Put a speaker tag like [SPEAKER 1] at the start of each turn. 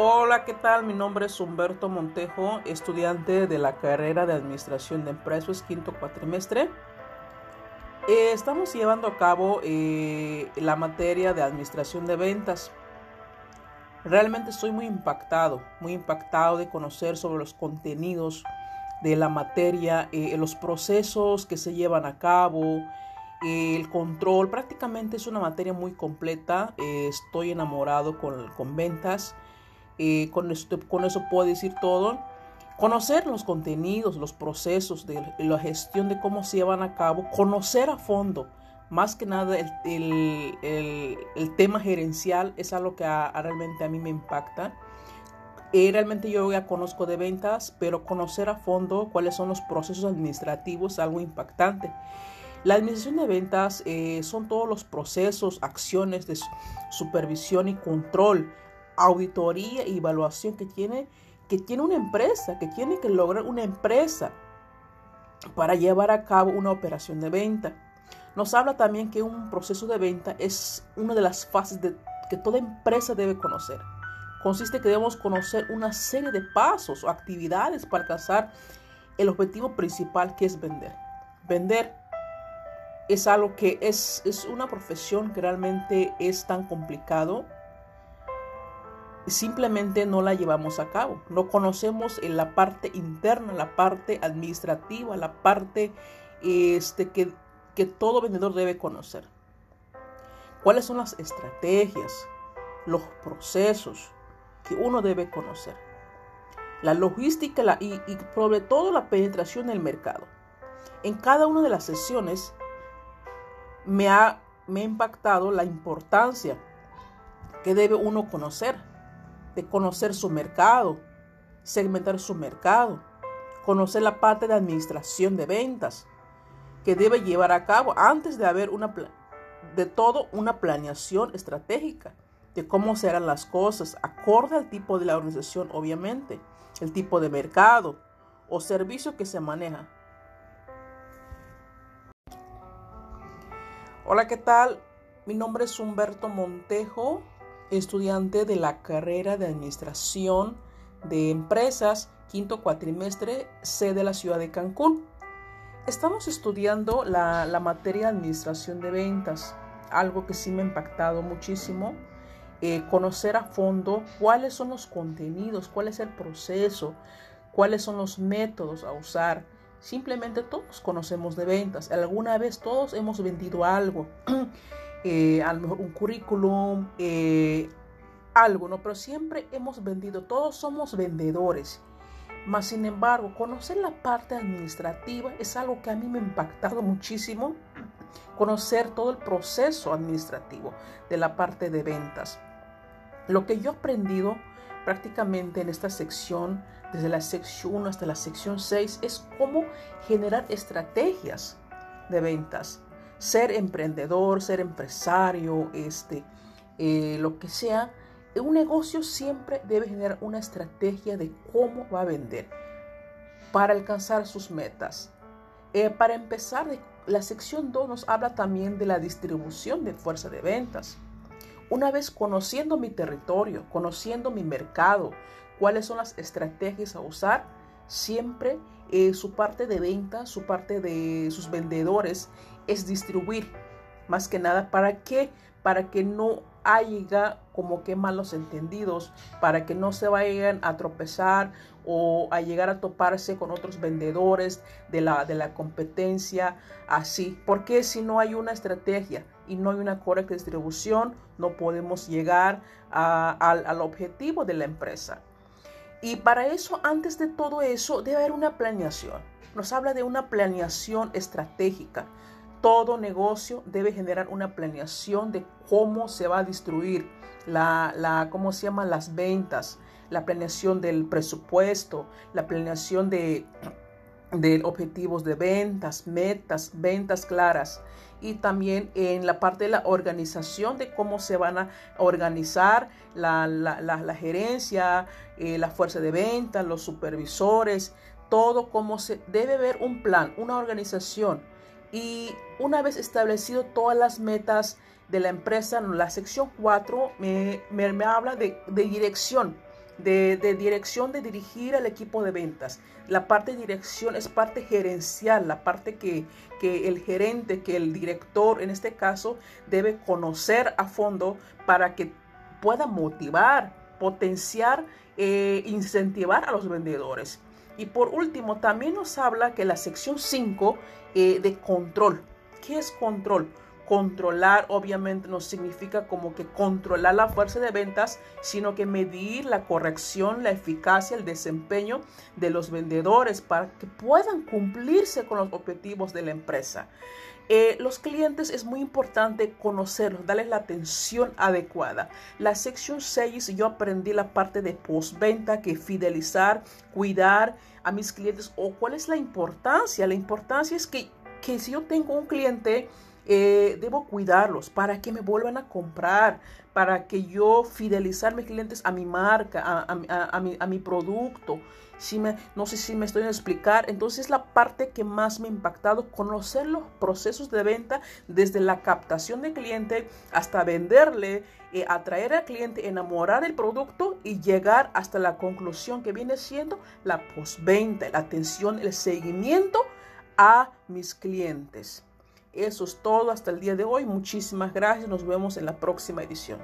[SPEAKER 1] Hola, ¿qué tal? Mi nombre es Humberto Montejo, estudiante de la carrera de Administración de Empresas, quinto cuatrimestre. Eh, estamos llevando a cabo eh, la materia de Administración de Ventas. Realmente estoy muy impactado, muy impactado de conocer sobre los contenidos de la materia, eh, los procesos que se llevan a cabo, el control. Prácticamente es una materia muy completa. estoy enamorado con, con ventas. Con, esto, con eso puedo decir todo. Conocer los contenidos, los procesos de la gestión de cómo se llevan a cabo, conocer a fondo, más que nada el, tema gerencial es algo que realmente a mí me impacta. Eh, realmente yo ya conozco de ventas, pero conocer a fondo cuáles son los procesos administrativos es algo impactante. La administración de ventas eh, son todos los procesos, acciones de supervisión y control, auditoría y evaluación que tiene que tiene una empresa, que tiene que lograr una empresa para llevar a cabo una operación de venta. Nos habla también que un proceso de venta es una de las fases de, que toda empresa debe conocer. Consiste que debemos conocer una serie de pasos o actividades para alcanzar el objetivo principal que es vender. Vender es algo que es, es una profesión que realmente es tan complicado simplemente no la llevamos a cabo. No conocemos en la parte interna, la parte administrativa, la parte este, que, que todo vendedor debe conocer. ¿Cuáles son las estrategias, los procesos que uno debe conocer? La logística y, y sobre todo la penetración del mercado. En cada una de las sesiones me ha, me ha impactado la importancia que debe uno conocer de conocer su mercado, segmentar su mercado, conocer la parte de administración de ventas que debe llevar a cabo antes de haber una de todo una planeación estratégica de cómo serán las cosas acorde al tipo de la organización, obviamente, el tipo de mercado o servicio que se maneja. Hola, ¿qué tal? Mi nombre es Humberto Montejo estudiante de la carrera de Administración de Empresas, quinto cuatrimestre, C de la ciudad de Cancún. Estamos estudiando la, materia de Administración de Ventas, algo que sí me ha impactado muchísimo. Eh, conocer a fondo cuáles son los contenidos, cuál es el proceso, cuáles son los métodos a usar. Simplemente todos conocemos de ventas. Alguna vez todos hemos vendido algo. Eh, a lo mejor un currículum, eh, algo. Pero siempre hemos vendido, todos somos vendedores. Mas, sin embargo, conocer la parte administrativa es algo que a mí me ha impactado muchísimo. Conocer todo el proceso administrativo de la parte de ventas. Lo que yo he aprendido prácticamente en esta sección, desde la sección 1 hasta la sección 6, es cómo generar estrategias de ventas ser emprendedor, ser empresario, este, eh, lo que sea, un negocio siempre debe generar una estrategia de cómo va a vender para alcanzar sus metas. Eh, para empezar, la sección 2 nos habla también de la distribución de fuerza de ventas. Una vez conociendo mi territorio, conociendo mi mercado, cuáles son las estrategias a usar, siempre eh, su parte de venta, su parte de sus vendedores es distribuir. Más que nada, ¿para qué? Para que no haya como que malos entendidos, para que no se vayan a tropezar o a llegar a toparse con otros vendedores de la, de la competencia, así. Porque si no hay una estrategia y no hay una correcta distribución, no podemos llegar al objetivo de la empresa. Y para eso, antes de todo eso, debe haber una planeación. Nos habla de una planeación estratégica. Todo negocio debe generar una planeación de cómo se va a distribuir la, la cómo se llaman las ventas, la planeación del presupuesto, la planeación de de objetivos de ventas, metas, ventas claras. Y también en la parte de la organización de cómo se van a organizar la, la, gerencia, eh, la fuerza de ventas, los supervisores, todo cómo se debe ver un plan, una organización. Y una vez establecido todas las metas de la empresa, la sección 4 me, me, habla de, de dirección de, dirección de dirigir al equipo de ventas. La parte de dirección es parte gerencial, la parte que, que el gerente, que el director en este caso debe conocer a fondo para que pueda motivar, potenciar, e incentivar a los vendedores. Y por último, también nos habla que la sección 5 eh, de control. ¿Qué es control? Controlar obviamente no significa como que controlar la fuerza de ventas, sino que medir la corrección, la eficacia, el desempeño de los vendedores para que puedan cumplirse con los objetivos de la empresa. Eh, los clientes es muy importante conocerlos, darles la atención adecuada. La sección 6 yo aprendí la parte de postventa, que fidelizar, cuidar a mis clientes o cuál es la importancia. La importancia es que, que si yo tengo un cliente, eh, debo cuidarlos para que me vuelvan a comprar, para que yo fidelizar mis clientes a mi marca, a, mi, a mi, producto. Si me, no sé si me estoy a explicar. Entonces la parte que más me ha impactado, conocer los procesos de venta desde la captación del cliente hasta venderle, eh, atraer al cliente, enamorar el producto y llegar hasta la conclusión que viene siendo la postventa, la atención, el seguimiento a mis clientes. Eso es todo hasta el día de hoy. Muchísimas gracias. Nos vemos en la próxima edición.